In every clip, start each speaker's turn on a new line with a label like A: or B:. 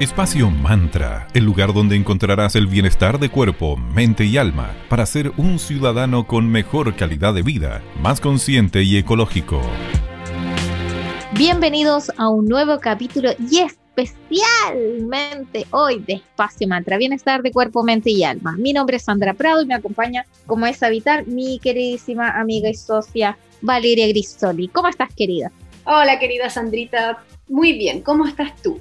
A: Espacio Mantra, el lugar donde encontrarás el bienestar de cuerpo, mente y alma para ser un ciudadano con mejor calidad de vida, más consciente y ecológico.
B: Bienvenidos a un nuevo capítulo y especialmente hoy de Espacio Mantra, bienestar de cuerpo, mente y alma. Mi nombre es Sandra Prado y me acompaña, como es habitar, mi queridísima amiga y socia Valeria Grisoli. ¿Cómo estás, querida?
C: Hola, querida Sandrita. Muy bien, ¿cómo estás tú?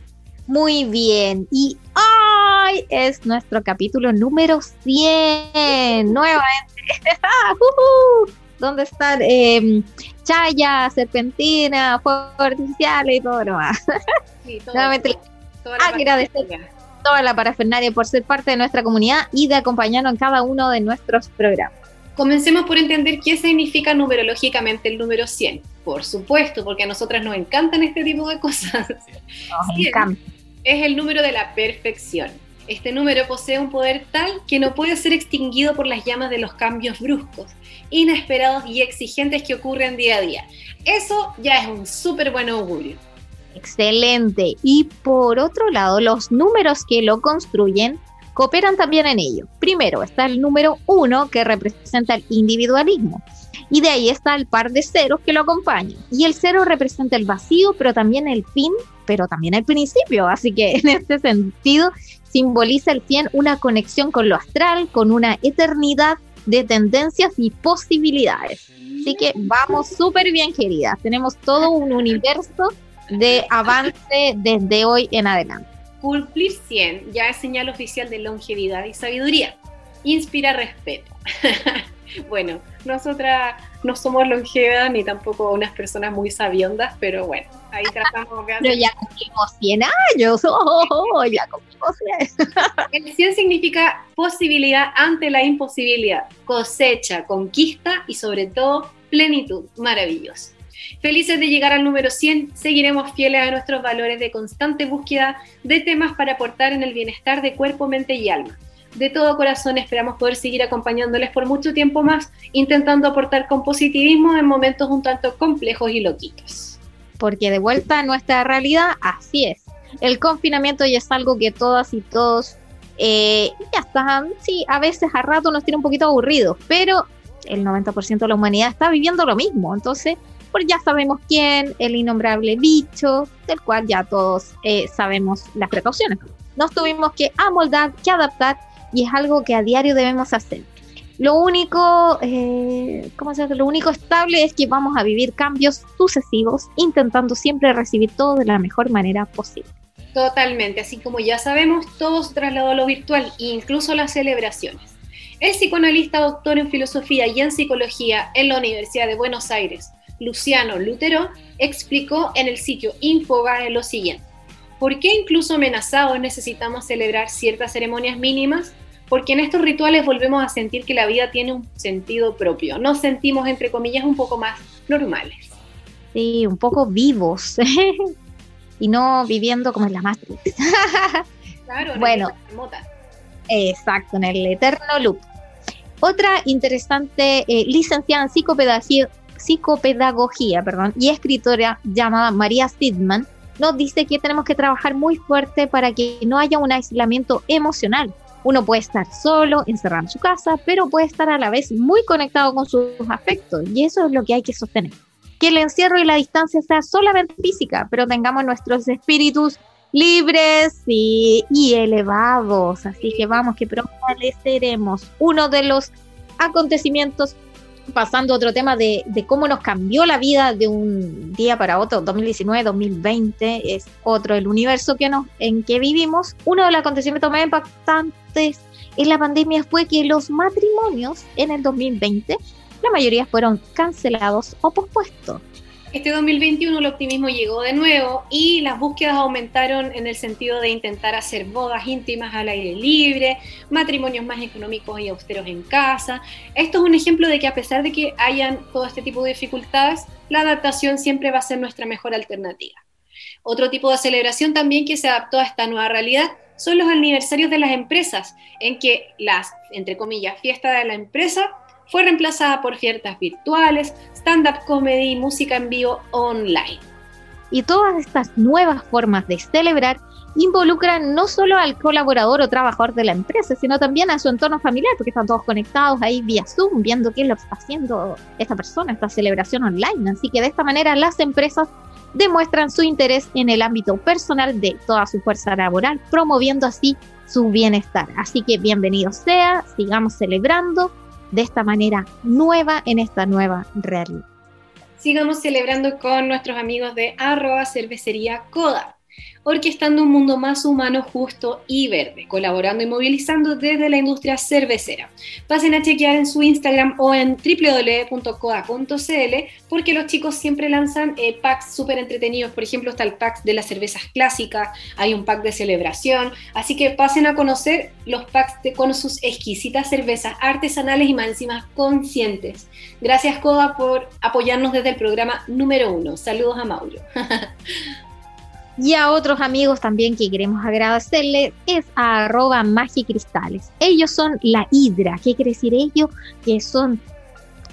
B: Muy bien. Y hoy es nuestro capítulo número 100. Nuevamente. ¿Dónde están eh, Chaya, Serpentina, Fuego Artificial y todo lo más? Sí, todo, Nuevamente toda la agradecer toda la parafernalia por ser parte de nuestra comunidad y de acompañarnos en cada uno de nuestros programas.
C: Comencemos por entender qué significa numerológicamente el número 100. Por supuesto, porque a nosotras nos encantan este tipo de cosas. Nos encanta es el número de la perfección. Este número posee un poder tal que no puede ser extinguido por las llamas de los cambios bruscos, inesperados y exigentes que ocurren día a día. Eso ya es un súper buen augurio.
B: Excelente. Y por otro lado, los números que lo construyen cooperan también en ello. Primero está el número uno que representa el individualismo. Y de ahí está el par de ceros que lo acompañan. Y el cero representa el vacío, pero también el fin pero también el principio. Así que en este sentido simboliza el 100 una conexión con lo astral, con una eternidad de tendencias y posibilidades. Así que vamos súper bien, queridas. Tenemos todo un universo de avance desde hoy en adelante.
C: Cumplir 100 ya es señal oficial de longevidad y sabiduría. Inspira respeto. bueno, nosotras no somos longevas ni tampoco unas personas muy sabiondas, pero bueno, ahí tratamos
B: de Pero ya cumplimos 100 años, oh, ya cumplimos 100.
C: El 100 significa posibilidad ante la imposibilidad, cosecha, conquista y sobre todo plenitud, maravilloso. Felices de llegar al número 100, seguiremos fieles a nuestros valores de constante búsqueda de temas para aportar en el bienestar de cuerpo, mente y alma de todo corazón esperamos poder seguir acompañándoles por mucho tiempo más, intentando aportar con positivismo en momentos un tanto complejos y loquitos.
B: Porque de vuelta a nuestra realidad, así es. El confinamiento ya es algo que todas y todos eh, ya están, sí, a veces a rato nos tiene un poquito aburridos, pero el 90% de la humanidad está viviendo lo mismo. Entonces, pues ya sabemos quién, el innombrable bicho, del cual ya todos eh, sabemos las precauciones. Nos tuvimos que amoldar, que adaptar y es algo que a diario debemos hacer. Lo único, eh, ¿cómo se Lo único estable es que vamos a vivir cambios sucesivos, intentando siempre recibir todo de la mejor manera posible.
C: Totalmente, así como ya sabemos, todo se trasladó a lo virtual, incluso las celebraciones. El psicoanalista doctor en filosofía y en psicología en la Universidad de Buenos Aires, Luciano Lutero, explicó en el sitio Infogae lo siguiente. ¿Por qué incluso amenazados necesitamos celebrar ciertas ceremonias mínimas? Porque en estos rituales volvemos a sentir que la vida tiene un sentido propio. Nos sentimos, entre comillas, un poco más normales.
B: Sí, un poco vivos. y no viviendo como en la Matrix.
C: claro, en
B: bueno, exacto, en el eterno loop. Otra interesante eh, licenciada en psicopedagogía, psicopedagogía perdón, y escritora llamada María Sidman nos dice que tenemos que trabajar muy fuerte para que no haya un aislamiento emocional. Uno puede estar solo, encerrado en su casa, pero puede estar a la vez muy conectado con sus afectos y eso es lo que hay que sostener. Que el encierro y la distancia sea solamente física, pero tengamos nuestros espíritus libres y, elevados. Así que vamos, que prevaleceremos. Uno de los acontecimientos pasando a otro tema de, cómo nos cambió la vida de un día para otro, 2019, 2020, es otro el universo que nos, en que vivimos. Uno de los acontecimientos más impactantes en la pandemia fue que los matrimonios en el 2020, la mayoría fueron cancelados o pospuestos.
C: Este 2021 el optimismo llegó de nuevo y las búsquedas aumentaron en el sentido de intentar hacer bodas íntimas al aire libre, matrimonios más económicos y austeros en casa. Esto es un ejemplo de que a pesar de que hayan todo este tipo de dificultades, la adaptación siempre va a ser nuestra mejor alternativa. Otro tipo de celebración también que se adaptó a esta nueva realidad son los aniversarios de las empresas, en que las, entre comillas, fiestas de la empresa fue reemplazada por fiestas virtuales, stand-up comedy y música en vivo online.
B: Y todas estas nuevas formas de celebrar involucran no solo al colaborador o trabajador de la empresa, sino también a su entorno familiar, porque están todos conectados ahí vía Zoom, viendo qué es lo que está haciendo esta persona, esta celebración online. Así que de esta manera las empresas demuestran su interés en el ámbito personal de toda su fuerza laboral, promoviendo así su bienestar. Así que bienvenido sea, sigamos celebrando de esta manera nueva en esta nueva realidad.
D: Sigamos celebrando con nuestros amigos de arroba cervecería Coda orquestando un mundo más humano, justo y verde, colaborando y movilizando desde la industria cervecera. Pasen a chequear en su Instagram o en www.coa.cl porque los chicos siempre lanzan eh, packs súper entretenidos. Por ejemplo, está el pack de las cervezas clásicas, hay un pack de celebración, así que pasen a conocer los packs con sus exquisitas cervezas artesanales y más encima conscientes. Gracias Coda por apoyarnos desde el programa número uno. Saludos a Mauro.
B: Y a otros amigos también que queremos agradecerles es a arroba magicristales. Ellos son la Hidra. ¿Qué quiere decir ello? Que son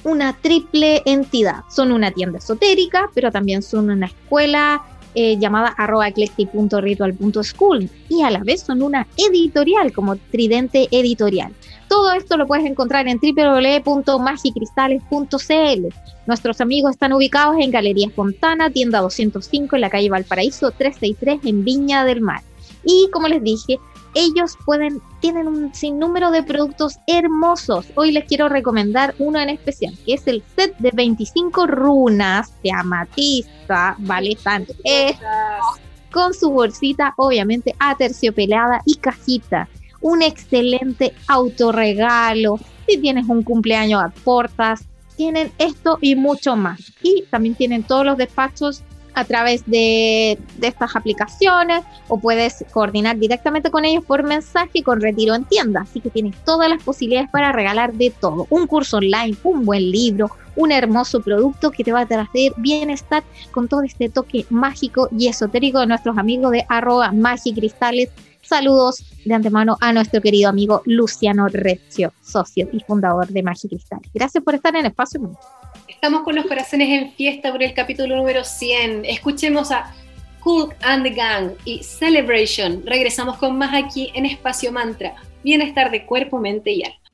B: una triple entidad. Son una tienda esotérica, pero también son una escuela eh, llamada arroba eclectic.ritual.school y a la vez son una editorial como Tridente Editorial. Todo esto lo puedes encontrar en www.magicristales.cl. Nuestros amigos están ubicados en Galería Fontana, tienda 205 en la calle Valparaíso 363 en Viña del Mar. Y como les dije, ellos pueden, tienen un sinnúmero de productos hermosos. Hoy les quiero recomendar uno en especial, que es el set de 25 runas de amatista, vale tanto. con su bolsita, obviamente, aterciopelada y cajita un excelente autorregalo. Si tienes un cumpleaños, aportas. Tienen esto y mucho más. Y también tienen todos los despachos a través de, de, estas aplicaciones o puedes coordinar directamente con ellos por mensaje con retiro en tienda. Así que tienes todas las posibilidades para regalar de todo. Un curso online, un buen libro, un hermoso producto que te va a traer bienestar con todo este toque mágico y esotérico de nuestros amigos de arroba magicristales Saludos de antemano a nuestro querido amigo Luciano Rezio, socio y fundador de Magic Cristal. Gracias por estar en Espacio Mundo.
D: Estamos con los corazones en fiesta por el capítulo número 100. Escuchemos a Cook and the Gang y Celebration. Regresamos con más aquí en Espacio Mantra. Bienestar de cuerpo, mente y alma.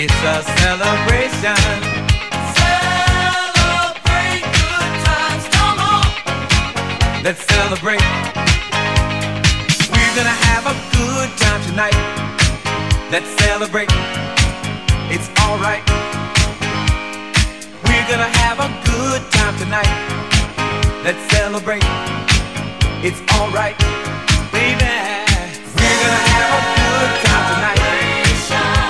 D: It's a celebration. Celebrate good times, come on. Let's celebrate. We're gonna have a good time tonight. Let's celebrate. It's alright. We're gonna have a good time tonight. Let's celebrate. It's alright, baby. We're gonna have a good time tonight.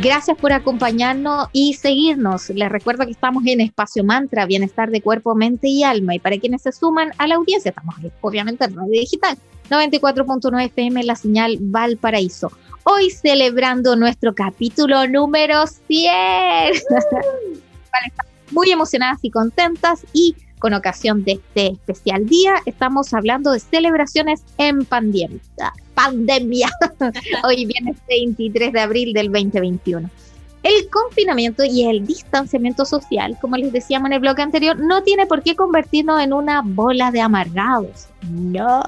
B: Gracias por acompañarnos y seguirnos. Les recuerdo que estamos en Espacio Mantra, Bienestar de Cuerpo, Mente y Alma. Y para quienes se suman a la audiencia, estamos obviamente en Radio Digital, 94.9 FM, la señal Valparaíso. Hoy celebrando nuestro capítulo número 100. muy emocionadas y contentas y con ocasión de este especial día estamos hablando de celebraciones en pandemia. Pandemia. Hoy viene 23 de abril del 2021. El confinamiento y el distanciamiento social, como les decíamos en el bloque anterior, no tiene por qué convertirnos en una bola de amargados. No.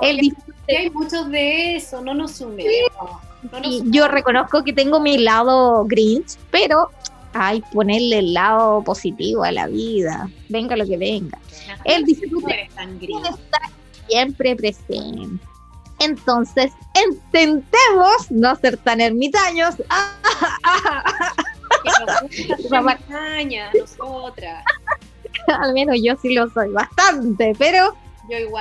C: hay muchos de eso, no nos sumemos.
B: yo reconozco que tengo mi lado Grinch, pero hay ponerle el lado positivo a la vida, venga lo que venga. el disfrute está siempre presente. Entonces, intentemos no ser tan ermitaños. Al menos yo sí lo soy bastante, pero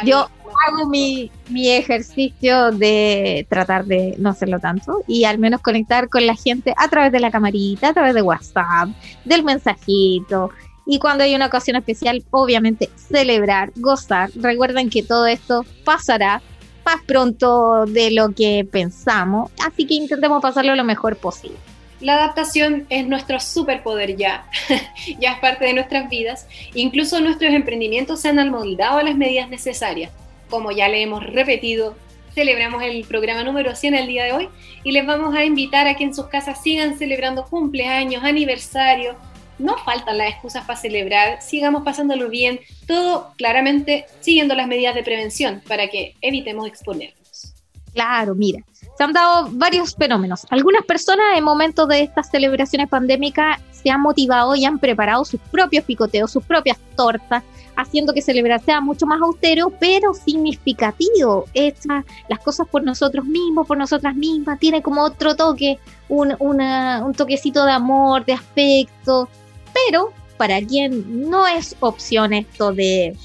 B: yo, hago mi, mi, ejercicio de tratar de no hacerlo tanto y al menos conectar con la gente a través de la camarita, a través de WhatsApp, del mensajito. Y cuando hay una ocasión especial, obviamente celebrar, gozar. Recuerden que todo esto pasará más pronto de lo que pensamos, así que intentemos pasarlo lo mejor posible.
C: La adaptación es nuestro superpoder ya, ya es parte de nuestras vidas. Incluso nuestros emprendimientos se han amoldado a las medidas necesarias. Como ya le hemos repetido, celebramos el programa número 100 el día de hoy y les vamos a invitar a que en sus casas sigan celebrando cumpleaños, aniversarios. No faltan las excusas para celebrar, sigamos pasándolo bien, todo claramente siguiendo las medidas de prevención para que evitemos exponernos.
B: Claro, mira, se han dado varios fenómenos. Algunas personas en momentos de estas celebraciones pandémicas se han motivado y han preparado sus propios picoteos, sus propias tortas, haciendo que celebrar sea mucho más austero, pero significativo. Hecha las cosas por nosotros mismos, por nosotras mismas, tiene como otro toque, un, un toquecito de amor, de aspecto, pero para quien no es opción esto de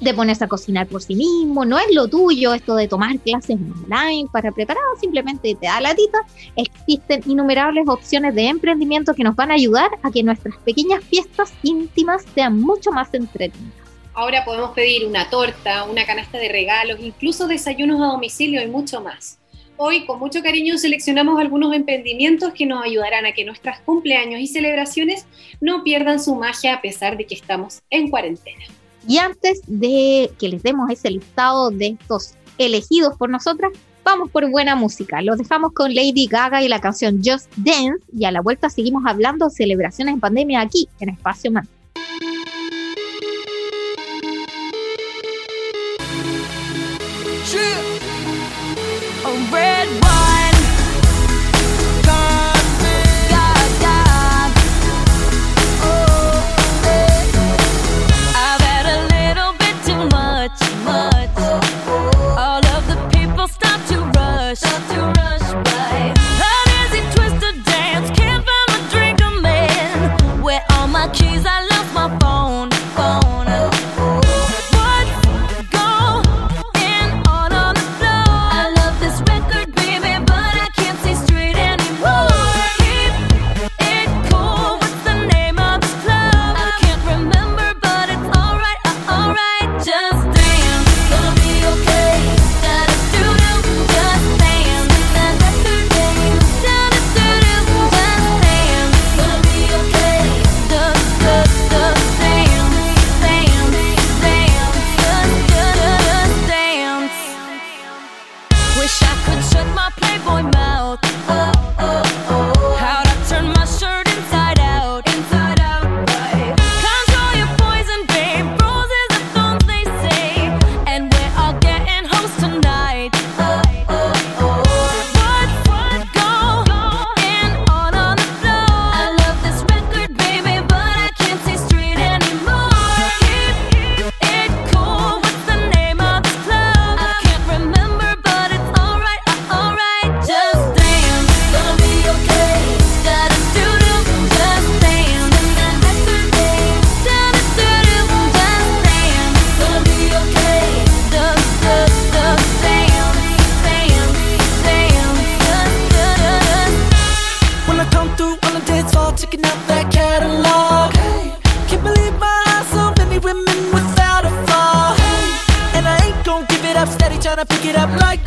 B: de ponerse a cocinar por sí mismo, no es lo tuyo esto de tomar clases online para preparar, simplemente te da la tita. Existen innumerables opciones de emprendimiento que nos van a ayudar a que nuestras pequeñas fiestas íntimas sean mucho más entretenidas.
C: Ahora podemos pedir una torta, una canasta de regalos, incluso desayunos a domicilio y mucho más. Hoy con mucho cariño seleccionamos algunos emprendimientos que nos ayudarán a que nuestras cumpleaños y celebraciones no pierdan su magia a pesar de que estamos en cuarentena.
B: Y antes de que les demos ese listado de estos elegidos por nosotras, vamos por buena música. Los dejamos con Lady Gaga y la canción Just Dance y a la vuelta seguimos hablando de celebraciones en pandemia aquí en Espacio Man.
E: gotta pick it up like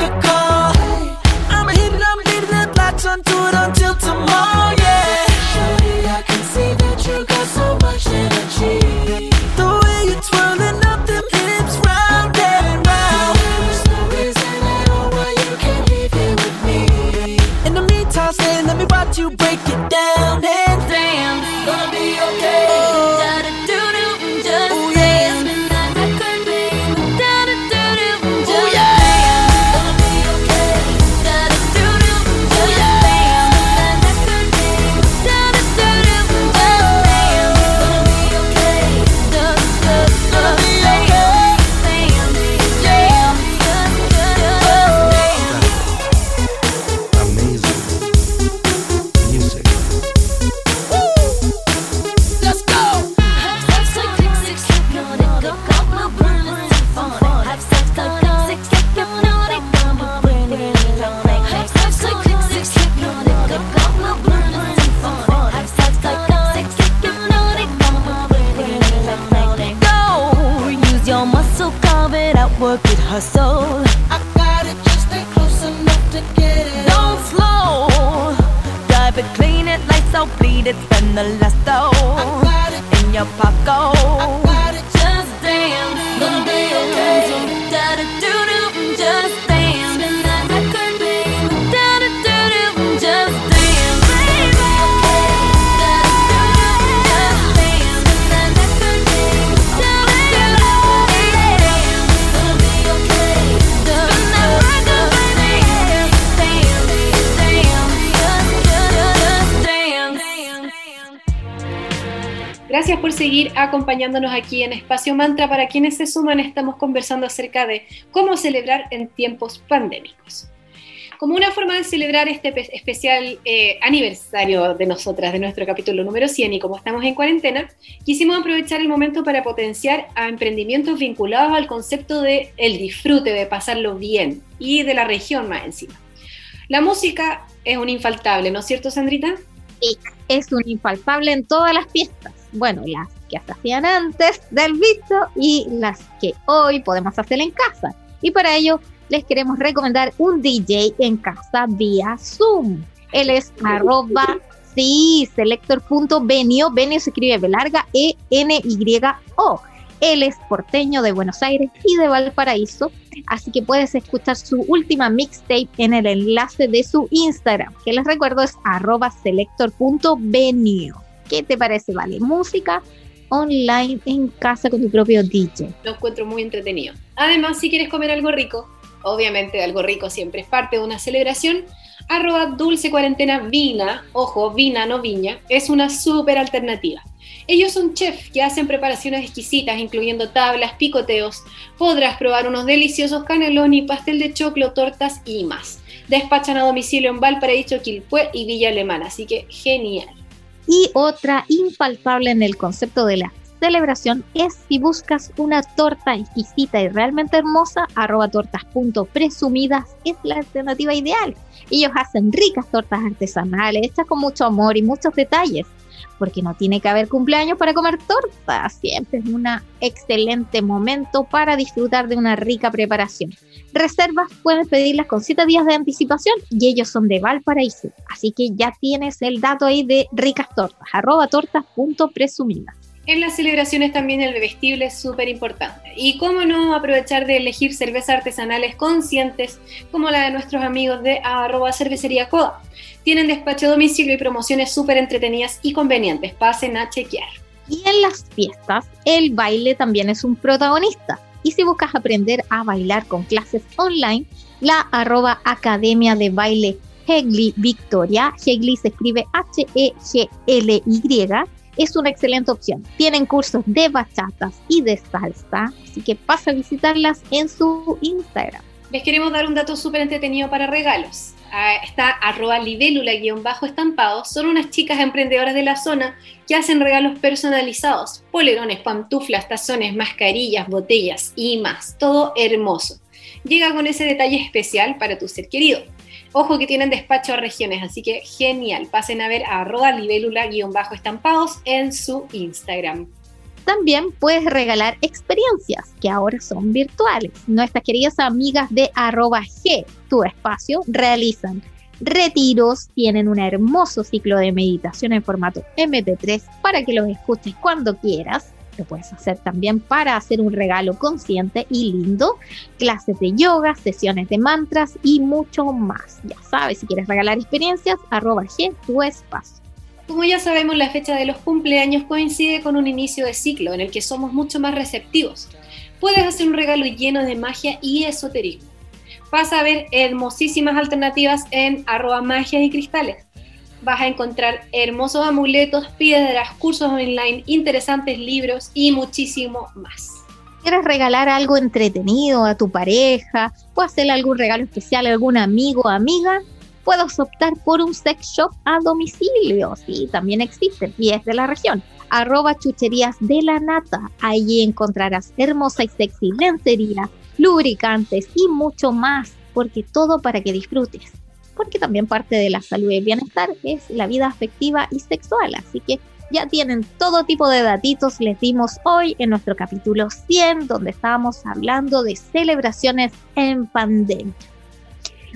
C: Gracias por seguir acompañándonos aquí en Espacio Mantra. Para quienes se suman, estamos conversando acerca de cómo celebrar en tiempos pandémicos. Como una forma de celebrar este pe- especial eh, aniversario de nosotras, de nuestro capítulo número 100, y como estamos en cuarentena, quisimos aprovechar el momento para potenciar a emprendimientos vinculados al concepto de el disfrute, de pasarlo bien, y de la región más encima. La música es un infaltable, ¿no es cierto, Sandrita?
B: es un infaltable en todas las fiestas. Bueno, las que se hacían antes del bicho y las que hoy podemos hacer en casa. Y para ello les queremos recomendar un DJ en casa vía Zoom. Él es arroba, sí, selector.benio. Benio se escribe B larga E N Y O. Él es porteño de Buenos Aires y de Valparaíso, así que puedes escuchar su última mixtape en el enlace de su Instagram, que les recuerdo es arroba selector.benio. ¿Qué te parece, Vale? Música online en casa con tu propio DJ.
C: lo encuentro muy entretenido. Además, si quieres comer algo rico, obviamente algo rico siempre es parte de una celebración, arroba dulce cuarentena vina, ojo, vina no viña, es una súper alternativa. Ellos son chefs que hacen preparaciones exquisitas, incluyendo tablas, picoteos. Podrás probar unos deliciosos caneloni, pastel de choclo, tortas y más. Despachan a domicilio en Valparaíso, Quilpué y Villa Alemana, así que genial.
B: Y otra infaltable en el concepto de la celebración es si buscas una torta exquisita y realmente hermosa, arroba tortas.presumidas es la alternativa ideal. Ellos hacen ricas tortas artesanales, hechas con mucho amor y muchos detalles, porque no tiene que haber cumpleaños para comer torta, siempre es un excelente momento para disfrutar de una rica preparación. Reservas puedes pedirlas con 7 días de anticipación y ellos son de Valparaíso, así que ya tienes el dato ahí de ricas tortas, arroba tortas.presumidas.
C: En las celebraciones también el bebestible es súper importante. Y cómo no aprovechar de elegir cervezas artesanales conscientes como la de nuestros amigos de arroba. Tienen despacho a domicilio y promociones súper entretenidas y convenientes. Pasen a chequear.
B: Y en las fiestas, el baile también es un protagonista. Y si buscas aprender a bailar con clases online, la arroba Academia de Baile Hegli Victoria, Hegli se escribe H-E-G-L-Y, es una excelente opción. Tienen cursos de bachatas y de salsa, así que pasa a visitarlas en su Instagram.
C: Les queremos dar un dato súper entretenido para regalos. Ah, Está arroba libélula-estampados. Son unas chicas emprendedoras de la zona que hacen regalos personalizados. Polerones, pantuflas, tazones, mascarillas, botellas y más. Todo hermoso. Llega con ese detalle especial para tu ser querido. Ojo que tienen despacho a regiones, así que genial. Pasen a ver a arroba libélula-estampados en su Instagram.
B: También puedes regalar experiencias que ahora son virtuales. Nuestras queridas amigas de arroba G, tu espacio, realizan retiros, tienen un hermoso ciclo de meditación en formato MP3 para que los escuches cuando quieras. Lo puedes hacer también para hacer un regalo consciente y lindo, clases de yoga, sesiones de mantras y mucho más. Ya sabes, si quieres regalar experiencias, arroba G, tu espacio.
C: Como ya sabemos, la fecha de los cumpleaños coincide con un inicio de ciclo en el que somos mucho más receptivos. Puedes hacer un regalo lleno de magia y esoterismo. Vas a ver hermosísimas alternativas en arroba magias y cristales. Vas a encontrar hermosos amuletos, piedras, cursos online, interesantes libros y muchísimo más.
B: ¿Quieres regalar algo entretenido a tu pareja o hacerle algún regalo especial a algún amigo o amiga? Puedes optar por un sex shop a domicilio. Sí, también existe y es de la región. Arroba chucherías de la nata. Allí encontrarás hermosa y sexy lencería, lubricantes y mucho más, porque todo para que disfrutes. Porque también parte de la salud y bienestar es la vida afectiva y sexual. Así que ya tienen todo tipo de datitos, les dimos hoy en nuestro capítulo 100, donde estábamos hablando de celebraciones en pandemia.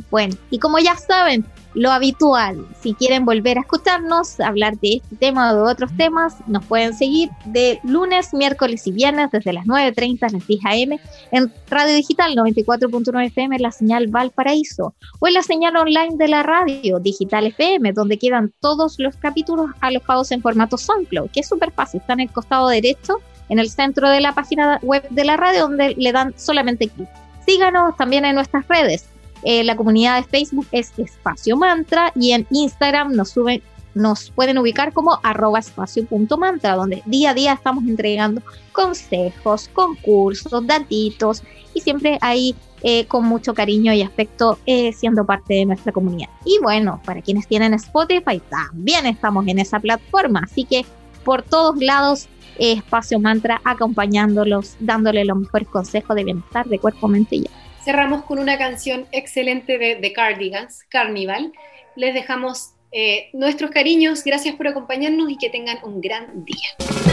B: Bueno, y como ya saben, lo habitual, si quieren volver a escucharnos, hablar de este tema o de otros temas, nos pueden seguir de lunes, miércoles y viernes desde las 9.30 las 10 AM en Radio Digital 94.9 FM, la señal Valparaíso, o en la señal online de la radio Digital FM, donde quedan todos los capítulos alojados en formato SoundCloud, que es súper fácil, está en el costado derecho, en el centro de la página web de la radio, donde le dan solamente clic. Síganos también en nuestras redes. Eh, la comunidad de Facebook es Espacio Mantra y en Instagram nos suben, nos pueden ubicar como arroba espacio.mantra, donde día a día estamos entregando consejos, concursos, datitos y siempre ahí eh, con mucho cariño y afecto eh, siendo parte de nuestra comunidad. Y bueno, para quienes tienen Spotify, también estamos en esa plataforma, así que por todos lados Espacio Mantra acompañándolos, dándole los mejores consejos de bienestar de cuerpo, mente y alma.
C: Cerramos con una canción excelente de The Cardigans, Carnival. Les dejamos eh, nuestros cariños, gracias por acompañarnos y que tengan un gran día.